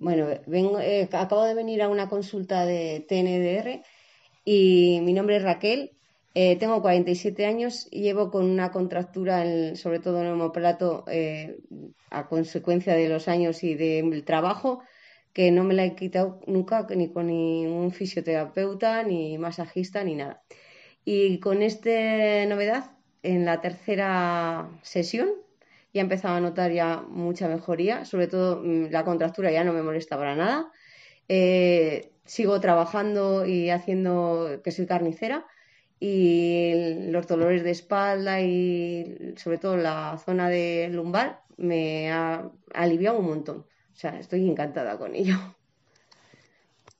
Bueno, eh, acabo de venir a una consulta de TNDR y mi nombre es Raquel. Eh, tengo 47 años y llevo con una contractura, sobre todo en el homoplato, eh, a consecuencia de los años y del trabajo, que no me la he quitado nunca ni con ningún fisioterapeuta, ni masajista, ni nada. Y con esta novedad, en la tercera sesión, ya he empezado a notar ya mucha mejoría, sobre todo mm, la contractura ya no me molesta para nada. Eh, sigo trabajando y haciendo que soy carnicera y los dolores de espalda y sobre todo la zona de lumbar me ha aliviado un montón. O sea, estoy encantada con ello.